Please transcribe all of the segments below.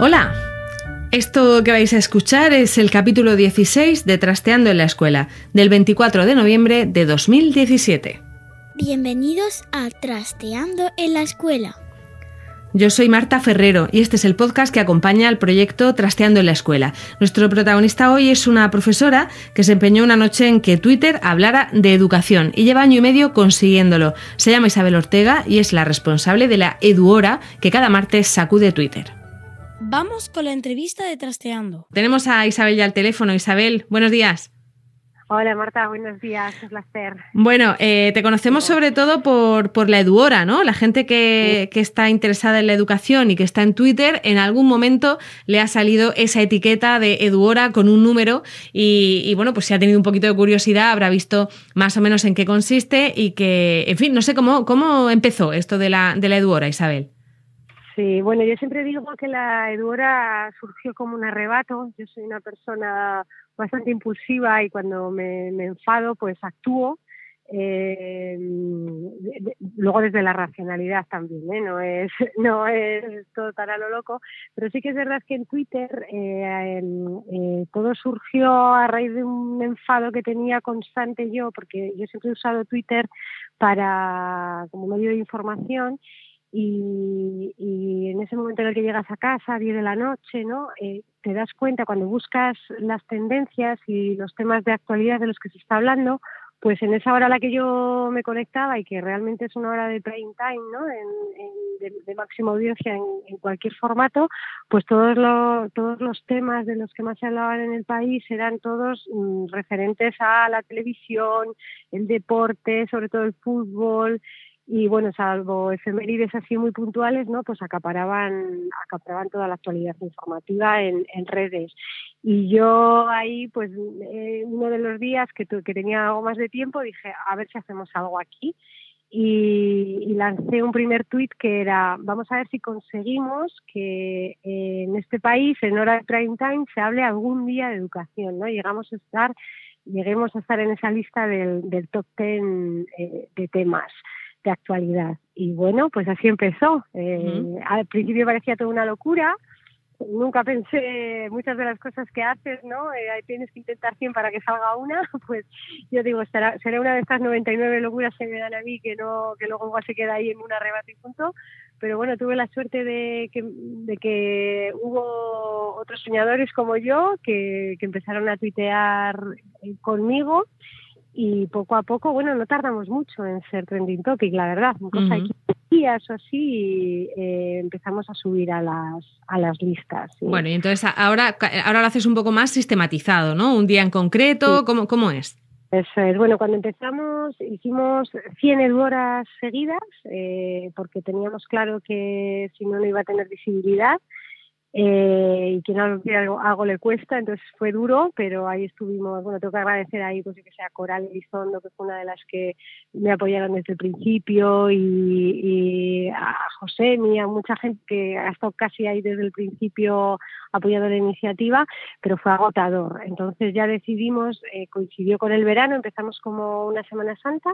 Hola, esto que vais a escuchar es el capítulo 16 de Trasteando en la Escuela, del 24 de noviembre de 2017. Bienvenidos a Trasteando en la Escuela. Yo soy Marta Ferrero y este es el podcast que acompaña al proyecto Trasteando en la Escuela. Nuestro protagonista hoy es una profesora que se empeñó una noche en que Twitter hablara de educación y lleva año y medio consiguiéndolo. Se llama Isabel Ortega y es la responsable de la Eduhora que cada martes sacude Twitter. Vamos con la entrevista de Trasteando. Tenemos a Isabel ya al teléfono. Isabel, buenos días. Hola Marta, buenos días, un placer. Bueno, eh, te conocemos sobre todo por, por la Eduhora, ¿no? La gente que, que, está interesada en la educación y que está en Twitter, en algún momento le ha salido esa etiqueta de Eduhora con un número y, y, bueno, pues si ha tenido un poquito de curiosidad habrá visto más o menos en qué consiste y que, en fin, no sé cómo, cómo empezó esto de la, de la Eduhora, Isabel. Sí, bueno, yo siempre digo que la Eduhora surgió como un arrebato. Yo soy una persona bastante impulsiva y cuando me, enfado, pues actúo. Eh, luego desde la racionalidad también, ¿eh? no es no es todo tan a lo loco, pero sí que es verdad que en Twitter eh, eh, todo surgió a raíz de un enfado que tenía constante yo, porque yo siempre he usado Twitter para como medio de información y, y, en ese momento en el que llegas a casa, 10 de la noche, ¿no? Eh, te das cuenta cuando buscas las tendencias y los temas de actualidad de los que se está hablando, pues en esa hora a la que yo me conectaba y que realmente es una hora de prime time, ¿no? En, en, de, de, máxima audiencia en, en, cualquier formato, pues todos, lo, todos los temas de los que más se hablaban en el país eran todos mm, referentes a la televisión, el deporte, sobre todo el fútbol, y bueno, salvo efemérides así muy puntuales, ¿no? Pues acaparaban, acaparaban toda la actualidad informativa en, redes. Y yo ahí, pues, eh, uno de los días que, que tenía algo más de tiempo, dije, a ver si hacemos algo aquí. Y, y, lancé un primer tuit que era, vamos a ver si conseguimos que eh, en este país, en hora de prime time, se hable algún día de educación, ¿no? Llegamos a estar, lleguemos a estar en esa lista del, del top ten eh, de temas de actualidad. Y bueno, pues así empezó. Eh, uh -huh. Al principio parecía toda una locura. Nunca pensé muchas de las cosas que haces, ¿no? Eh, tienes que intentar 100 para que salga una. Pues yo digo, será, será una de estas 99 locuras que me dan a mí que no que luego igual se queda ahí en un arrebato y punto. Pero bueno, tuve la suerte de que, de que hubo otros soñadores como yo que, que empezaron a tuitear conmigo y poco a poco, bueno, no tardamos mucho en ser trending topic, la verdad, cosa uh -huh. días o así eh, empezamos a subir a las a las listas. ¿sí? Bueno, y entonces ahora ahora lo haces un poco más sistematizado, ¿no? Un día en concreto, sí. ¿cómo, ¿cómo es? Eso es. Bueno, cuando empezamos hicimos 100 horas seguidas eh, porque teníamos claro que si no, no iba a tener visibilidad eh, y que no algo, algo le cuesta, entonces fue duro, pero ahí estuvimos, bueno, tengo que agradecer ahí, pues que sea Coral Elizondo, que fue una de las que me apoyaron desde el principio, y, y a José, a mucha gente que ha estado casi ahí desde el principio apoyando la iniciativa, pero fue agotador. Entonces ya decidimos, eh, coincidió con el verano, empezamos como una Semana Santa,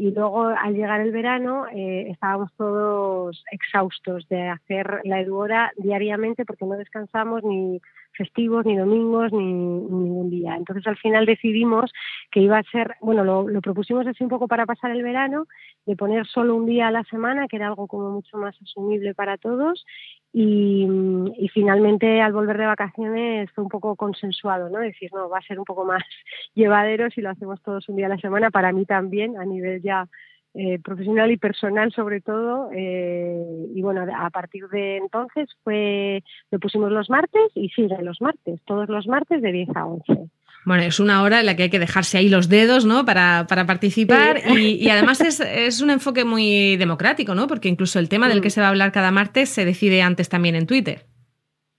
y luego al llegar el verano eh, estábamos todos exhaustos de hacer la eduora diariamente porque no descansamos ni festivos, ni domingos, ni, ningún día. Entonces al final decidimos que iba a ser, bueno, lo, lo, propusimos así un poco para pasar el verano, de poner solo un día a la semana, que era algo como mucho más asumible para todos, y, finalmente al volver de vacaciones fue un poco consensuado, ¿no? Decir, no, va a ser un poco más llevadero si lo hacemos todos un día a la semana, para mí también, a nivel ya eh, profesional y personal sobre todo. Eh, y bueno, a partir de entonces fue, lo pusimos los martes y sigue los martes, todos los martes de 10 a 11. Bueno, es una hora en la que hay que dejarse ahí los dedos, ¿no? Para, para participar y, además es, es, un enfoque muy democrático, ¿no? Porque incluso el tema del que se va a hablar cada martes se decide antes también en Twitter.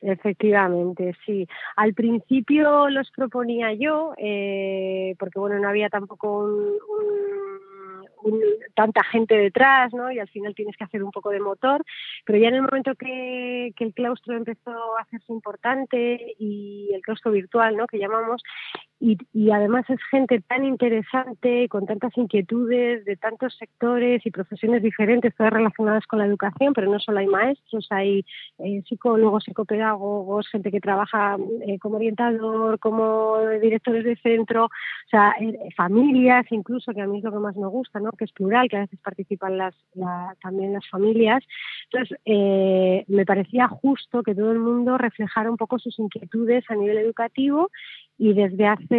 Efectivamente, sí. Al principio los proponía yo, eh, porque bueno, no había tampoco un tanta gente detrás, ¿no? Y al final tienes que hacer un poco de motor, pero ya en el momento que, que el claustro empezó a hacerse importante y el claustro virtual, ¿no? Que llamamos, y, y, además es gente tan interesante, con tantas inquietudes de tantos sectores y profesiones diferentes, todas relacionadas con la educación, pero no solo hay maestros, hay eh, psicólogos, psicopedagogos, gente que trabaja eh, como orientador, como directores de centro, o sea, eh, familias incluso, que a mí es lo que más me gusta, ¿no? que es plural, que a veces participan las, también las familias. Entonces, me parecía justo que todo el mundo reflejara un poco sus inquietudes a nivel educativo y desde hace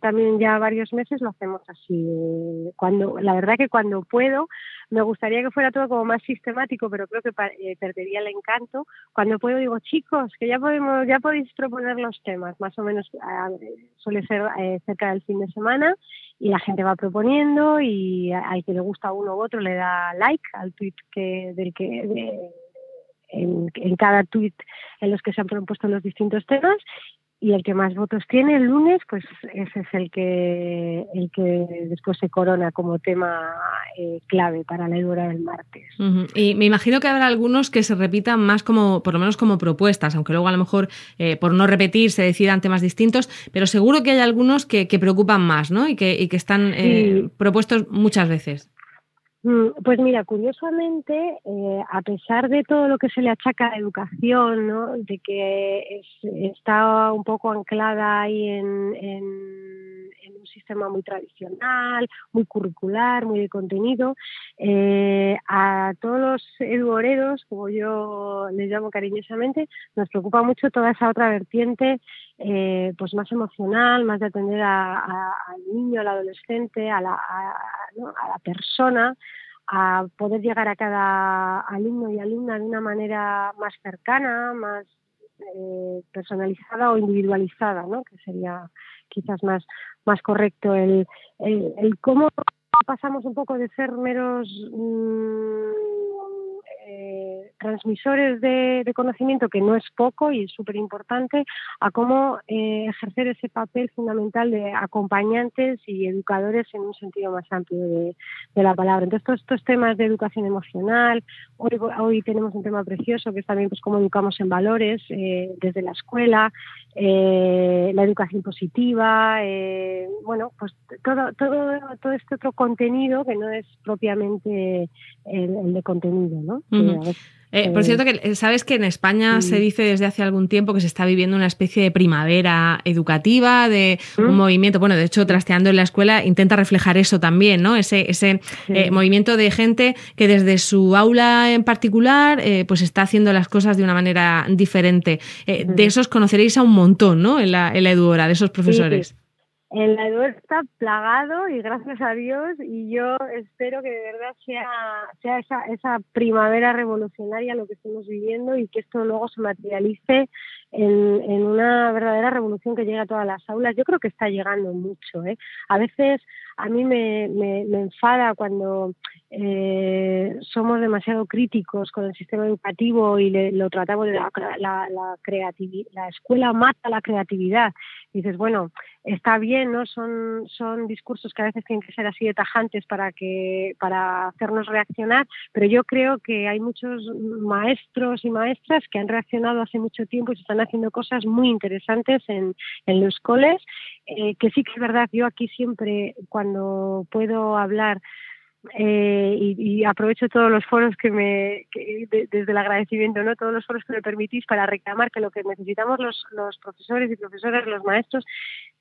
también ya varios meses lo hacemos así. Cuando, la verdad que cuando puedo, me gustaría que fuera todo como más sistemático, pero creo que eh, perdería el encanto. Cuando puedo digo, chicos, que ya podemos, ya podéis proponer los temas, más o menos suele ser eh, cerca del fin de semana y la gente va proponiendo y al que le gusta uno u otro le da like al tweet que del que en, en, cada tweet en los que se han propuesto los distintos temas y el que más votos tiene el lunes, pues ese es el que el que después se corona como tema eh, clave para la hora del martes. Y me imagino que habrá algunos que se repitan más como, por lo menos como propuestas, aunque luego a lo mejor eh, por no repetir se decidan temas distintos, pero seguro que hay algunos que, que preocupan más, ¿no? Y que, y que están eh, propuestos muchas veces. Mm, pues mira, curiosamente, eh, a pesar de todo lo que se le achaca a la educación, ¿no? de que está un poco anclada ahí en, un sistema muy tradicional, muy curricular, muy de contenido, eh, a todos los eduoredos, como yo les llamo cariñosamente, nos preocupa mucho toda esa otra vertiente eh, pues más emocional, más de atender al niño, al adolescente, a la, a la persona, a poder llegar a cada alumno y alumna de una manera más cercana, más eh, personalizada o individualizada, ¿no? que sería quizás más, más correcto el, el, el cómo pasamos un poco de ser meros mm, eh, transmisores de, conocimiento, que no es poco y es súper importante, a cómo eh, ejercer ese papel fundamental de acompañantes y educadores en un sentido más amplio de, la palabra. Entonces, todos estos temas de educación emocional, hoy, hoy tenemos un tema precioso que es también pues, cómo educamos en valores eh, desde la escuela, la educación positiva, bueno, pues todo, todo, todo este otro contenido que no es propiamente el, de contenido, ¿no? Eh, por cierto, que eh, sabes que en España se dice desde hace algún tiempo que se está viviendo una especie de primavera educativa, de un mm. movimiento, bueno, de hecho, trasteando en la escuela intenta reflejar eso también, ¿no? Ese, ese eh, movimiento de gente que desde su aula en particular, pues está haciendo las cosas de una manera diferente. De esos conoceréis a un montón, ¿no? En la, en la Eduora, de esos profesores. El Eduardo está plagado y gracias a Dios y yo espero que de verdad sea, esa, esa primavera revolucionaria lo que estamos viviendo y que esto luego se materialice en, una verdadera revolución que llegue a todas las aulas. Yo creo que está llegando mucho. ¿eh? A veces a mí me, enfada cuando eh, somos demasiado críticos con el sistema educativo y le, lo tratamos de la, la, la. La escuela mata la creatividad. dices, bueno, está bien, ¿no? Son, son discursos que a veces tienen que ser así de tajantes para, que, para hacernos reaccionar, pero yo creo que hay muchos maestros y maestras que han reaccionado hace mucho tiempo y se están haciendo cosas muy interesantes en, en los coles, eh, que sí que es verdad, yo aquí siempre cuando puedo hablar eh, y, aprovecho todos los foros que me, desde el agradecimiento, ¿no? Todos los foros que me permitís para reclamar que lo que necesitamos los, los profesores y profesoras, los maestros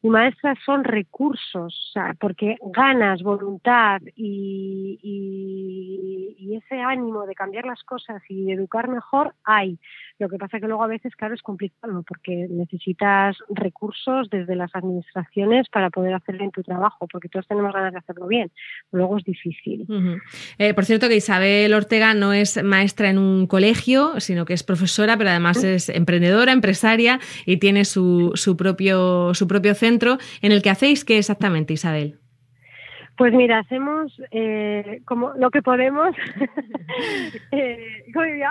y maestras son recursos, o sea, porque ganas, voluntad y, y, ese ánimo de cambiar las cosas y educar mejor hay. Lo que pasa que luego a veces, claro, es complicado porque necesitas recursos desde las administraciones para poder hacer bien tu trabajo, porque todos tenemos ganas de hacerlo bien. Luego es difícil. Eh, por cierto, que Isabel Ortega no es maestra en un colegio, sino que es profesora, pero además es emprendedora, empresaria y tiene su, su, propio, su propio centro en el que hacéis qué exactamente, Isabel. Pues mira, hacemos eh, como lo que podemos, eh,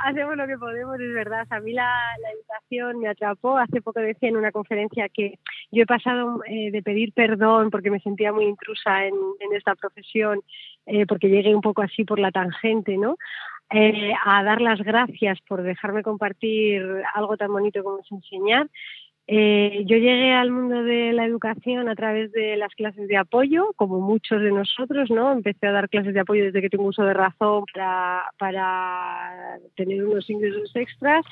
hacemos lo que podemos, es verdad. a mí la, educación me atrapó. Hace poco decía en una conferencia que yo he pasado eh, de pedir perdón porque me sentía muy intrusa en, en esta profesión, eh, porque llegué un poco así por la tangente, ¿no? a dar las gracias por dejarme compartir algo tan bonito como es enseñar eh, yo llegué al mundo de la educación a través de las clases de apoyo, como muchos de nosotros, ¿no? Empecé a dar clases de apoyo desde que tengo uso de razón para, para tener unos ingresos extras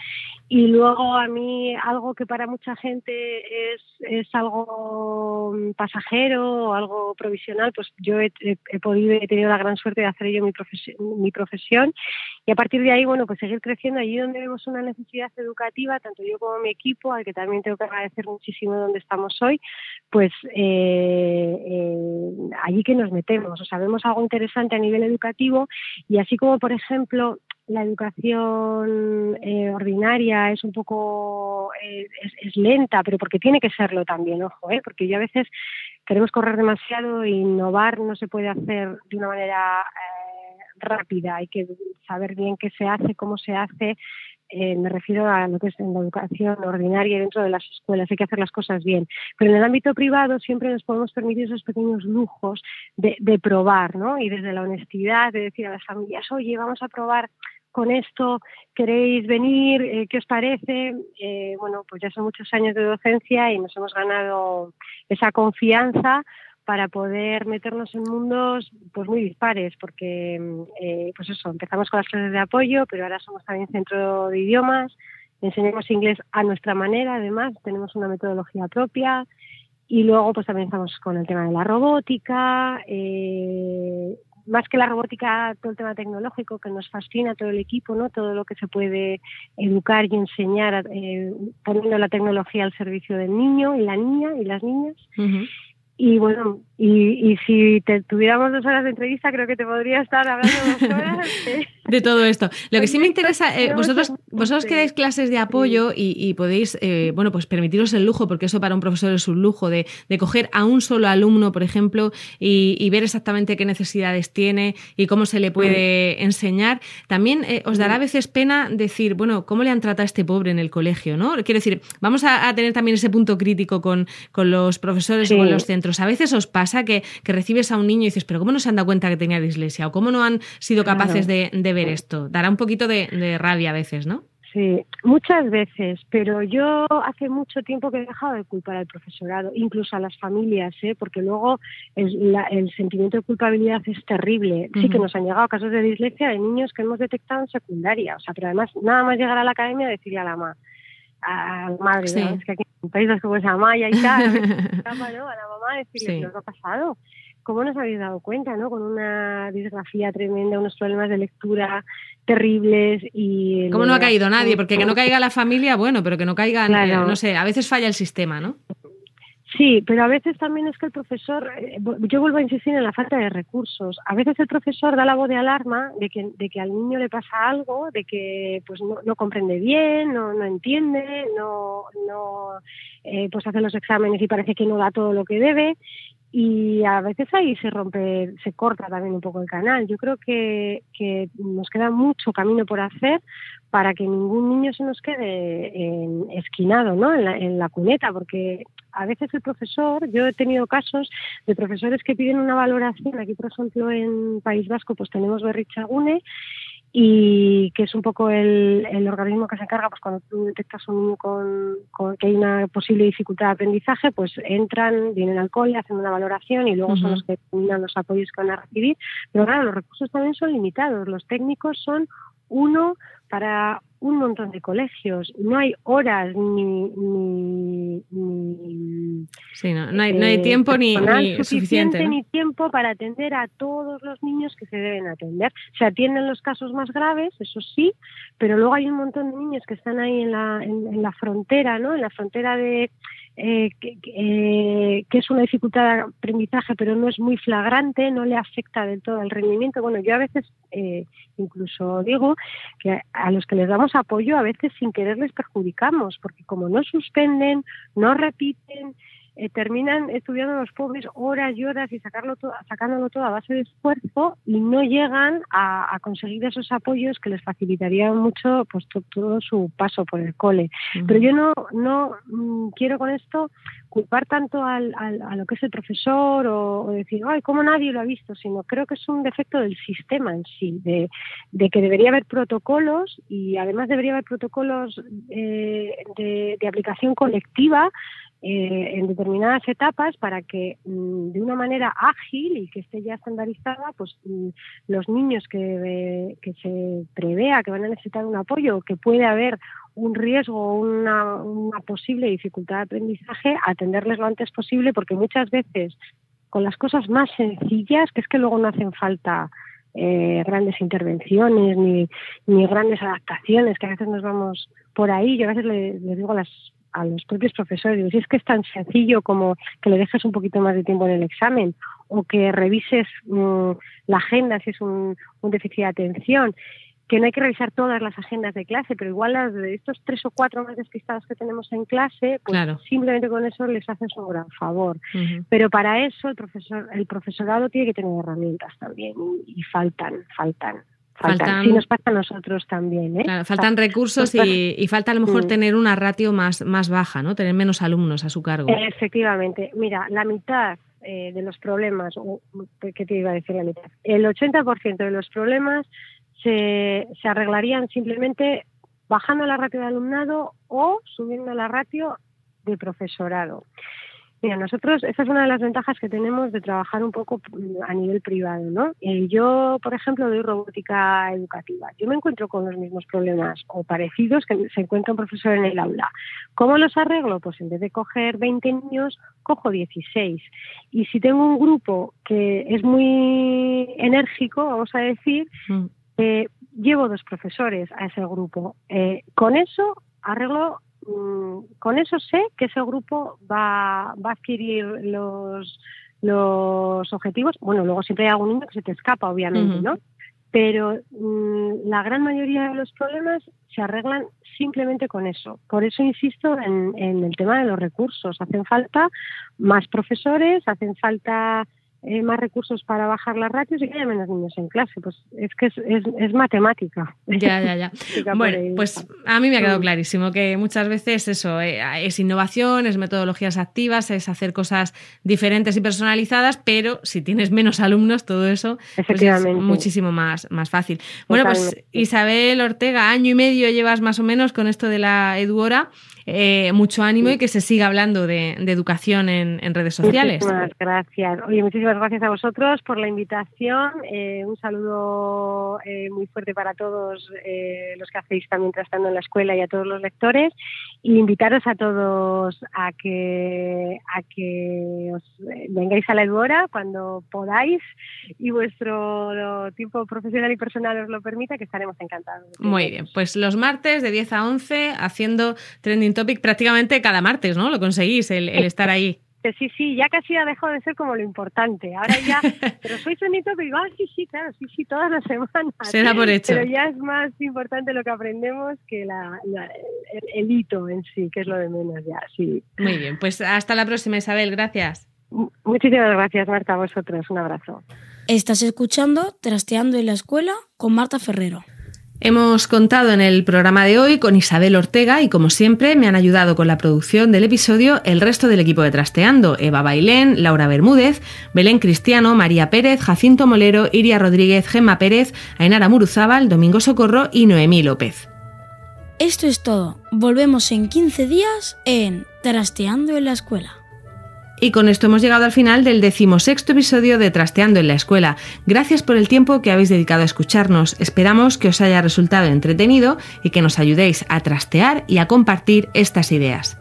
y luego a mí algo que para mucha gente es, es algo pasajero o algo provisional, pues yo he, podido, he tenido la gran suerte de hacer yo mi mi profesión y a partir de ahí, bueno, pues seguir creciendo allí donde vemos una necesidad educativa, tanto yo como mi equipo, al que también tengo agradecer muchísimo donde estamos hoy, pues eh, eh, allí que nos metemos, o sea, vemos algo interesante a nivel educativo y así como, por ejemplo, la educación eh, ordinaria es un poco es, lenta, pero porque tiene que serlo también, ojo, ¿eh? porque yo a veces queremos correr demasiado e innovar no se puede hacer de una manera rápida, hay que saber bien qué se hace, cómo se hace, eh, me refiero a lo que es en la educación ordinaria dentro de las escuelas, hay que hacer las cosas bien. Pero en el ámbito privado siempre nos podemos permitir esos pequeños lujos de, probar, ¿no? Y desde la honestidad de decir a las familias, oye, vamos a probar con esto, ¿queréis venir? Eh, ¿Qué os parece? Eh, bueno, pues ya son muchos años de docencia y nos hemos ganado esa confianza para poder meternos en mundos pues muy dispares, porque eh, pues eso, empezamos con las clases de apoyo, pero ahora somos también centro de idiomas, enseñamos inglés a nuestra manera, además tenemos una metodología propia y luego pues también estamos con el tema de la robótica, eh, más que la robótica, todo el tema tecnológico que nos fascina todo el equipo, ¿no? Todo lo que se puede educar y enseñar eh, poniendo la tecnología al servicio del niño y la niña y las niñas. Y bueno, y, si te tuviéramos dos horas de entrevista, creo que te podría estar hablando dos horas de, todo esto. Lo que sí me interesa, eh, vosotros, vosotros que dais clases de apoyo y, podéis, eh, bueno, pues permitiros el lujo, porque eso para un profesor es un lujo, de, de coger a un solo alumno, por ejemplo, y, ver exactamente qué necesidades tiene y cómo se le puede enseñar. También eh, os dará a veces pena decir, bueno, ¿cómo le han tratado a este pobre en el colegio? ¿no? Quiero decir, vamos a, tener también ese punto crítico con, con los profesores o con los centros. A veces os pasa que, recibes a un niño y dices, pero ¿cómo no se han dado cuenta que tenía dislexia? ¿O cómo no han sido capaces de, ver esto? Dará un poquito de, rabia a veces, ¿no? Sí, muchas veces, pero yo hace mucho tiempo que he dejado de culpar al profesorado, incluso a las familias, ¿eh? porque luego el, sentimiento de culpabilidad es terrible. Sí que nos han llegado casos de dislexia de niños que hemos detectado en secundaria, o sea, pero además nada más llegar a la academia decirle a la mamá, a madre, es que aquí en países como esa Maya y tal, a la mamá decirle, ¿qué os ha pasado? ¿Cómo nos habéis dado cuenta, no? Con una disgrafía tremenda, unos problemas de lectura terribles y... ¿Cómo no ha caído nadie? Porque que no caiga la familia, bueno, pero que no caigan, eh, no sé, a veces falla el sistema, ¿no? Sí, pero a veces también es que el profesor, eh, yo vuelvo a insistir en la falta de recursos. A veces el profesor da la voz de alarma de que, de que al niño le pasa algo, de que pues no, comprende bien, no, no entiende, no, no eh, pues hace los exámenes y parece que no da todo lo que debe. Y a veces ahí se rompe, se corta también un poco el canal. Yo creo que, que nos queda mucho camino por hacer para que ningún niño se nos quede en, esquinado ¿no? en, la, en la cuneta, porque a veces el profesor, yo he tenido casos de profesores que piden una valoración, aquí por ejemplo en País Vasco pues tenemos Berrichagune y que es un poco el, organismo que se encarga, pues cuando tú detectas un niño con, que hay una posible dificultad de aprendizaje, pues entran, vienen al cole, hacen una valoración y luego son los que determinan los apoyos que van a recibir. Pero claro, los recursos también son limitados. Los técnicos son uno para un montón de colegios. No hay horas ni... ni, sí, no, no, hay, no, hay, eh, tiempo ni, ni suficiente. Ni tiempo para atender a todos los niños que se deben atender. Se atienden los casos más graves, eso sí, pero luego hay un montón de niños que están ahí en la, en la frontera, ¿no? En la frontera de eh, eh, que, es una dificultad de aprendizaje, pero no es muy flagrante, no le afecta del todo al rendimiento. Bueno, yo a veces eh, incluso digo que a los que les damos apoyo, a veces sin querer les perjudicamos, porque como no suspenden, no repiten, eh, terminan estudiando los pobres horas y horas y sacarlo todo, sacándolo todo a base de esfuerzo y no llegan a, conseguir esos apoyos que les facilitarían mucho pues todo, su paso por el cole. Pero yo no, no mm, quiero con esto culpar tanto al, a lo que es el profesor o, decir, ay, ¿cómo nadie lo ha visto? Sino creo que es un defecto del sistema en sí, de, de que debería haber protocolos y además debería haber protocolos eh, de, de aplicación colectiva eh, en determinadas etapas para que mm, de una manera ágil y que esté ya estandarizada, pues mm, los niños que, que se prevea que van a necesitar un apoyo que puede haber un riesgo o una, una posible dificultad de aprendizaje, atenderles lo antes posible, porque muchas veces con las cosas más sencillas, que es que luego no hacen falta eh, grandes intervenciones ni, ni grandes adaptaciones, que a veces nos vamos por ahí. Yo a veces les le digo las a los propios profesores. Si es que es tan sencillo como que le dejes un poquito más de tiempo en el examen o que revises mm, la agenda si es un, déficit de atención, que no hay que revisar todas las agendas de clase, pero igual las de estos tres o cuatro más despistados que tenemos en clase, pues simplemente con eso les haces un gran favor. Pero para eso el profesor, el profesorado tiene que tener herramientas también y faltan, faltan. Faltan, sí nos pasa a nosotros también. ¿eh? faltan recursos y, falta a lo mejor mm. tener una ratio más, más baja, ¿no? Tener menos alumnos a su cargo. Efectivamente. Mira, la mitad eh, de los problemas, ¿qué te iba a decir la mitad? El 80% de los problemas se, se arreglarían simplemente bajando la ratio de alumnado o subiendo la ratio de profesorado. Mira, nosotros, esa es una de las ventajas que tenemos de trabajar un poco a nivel privado, ¿no? Eh, yo, por ejemplo, doy robótica educativa. Yo me encuentro con los mismos problemas o parecidos que se encuentra un profesor en el aula. ¿Cómo los arreglo? Pues en vez de coger 20 niños, cojo 16. Y si tengo un grupo que es muy enérgico, vamos a decir, mm. eh, llevo dos profesores a ese grupo. Eh, con eso arreglo Mm, con eso sé que ese grupo va, va a adquirir los, los objetivos. Bueno, luego siempre hay algún niño que se te escapa, obviamente, ¿no? Pero mm, la gran mayoría de los problemas se arreglan simplemente con eso. Por eso insisto en, en el tema de los recursos. Hacen falta más profesores, hacen falta eh, más recursos para bajar las ratios y que haya menos niños en clase. Pues es que es, es, matemática. Ya, ya, ya. bueno, pues a mí me ha quedado mm. clarísimo que muchas veces eso eh, es innovación, es metodologías activas, es hacer cosas diferentes y personalizadas, pero si tienes menos alumnos, todo eso pues es muchísimo más, más fácil. Bueno, pues Isabel Ortega, año y medio llevas más o menos con esto de la Eduora. Eh, mucho ánimo y que se siga hablando de, educación en, redes sociales. Muchísimas gracias. Oye, muchísimas gracias a vosotros por la invitación. Eh, un saludo eh, muy fuerte para todos los que hacéis también estando en la escuela y a todos los lectores. Y invitaros a todos a que, a que os vengáis a la Eduora cuando podáis y vuestro tiempo profesional y personal os lo permita, que estaremos encantados. Muy bien, pues los martes de 10 a 11 haciendo trending topic prácticamente cada martes, ¿no? Lo conseguís, el, estar ahí. Sí, sí, ya casi ha dejado de ser como lo importante. Ahora ya, pero soy trending topic, ah, sí, sí, claro, sí, sí, todas las semanas. Se da por hecho. Pero ya es más importante lo que aprendemos que la, el, hito en sí, que es lo de menos ya, sí. Muy bien, pues hasta la próxima, Isabel, gracias. Muchísimas gracias, Marta, a vosotros. Un abrazo. Estás escuchando Trasteando en la Escuela con Marta Ferrero. Hemos contado en el programa de hoy con Isabel Ortega y como siempre me han ayudado con la producción del episodio el resto del equipo de Trasteando, Eva Bailén, Laura Bermúdez, Belén Cristiano, María Pérez, Jacinto Molero, Iria Rodríguez, Gemma Pérez, Ainara Muruzábal, Domingo Socorro y Noemí López. Esto es todo. Volvemos en 15 días en Trasteando en la Escuela. Y con esto hemos llegado al final del decimosexto episodio de Trasteando en la Escuela. Gracias por el tiempo que habéis dedicado a escucharnos. Esperamos que os haya resultado entretenido y que nos ayudéis a trastear y a compartir estas ideas.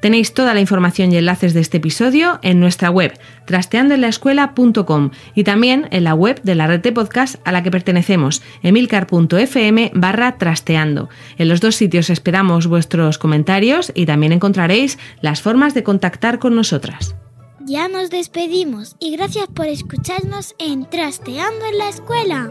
Tenéis toda la información y enlaces de este episodio en nuestra web, trasteandoenlaescuela.com y también en la web de la red de podcast a la que pertenecemos, emilcar.fm barra trasteando. En los dos sitios esperamos vuestros comentarios y también encontraréis las formas de contactar con nosotras. Ya nos despedimos y gracias por escucharnos en Trasteando en la Escuela.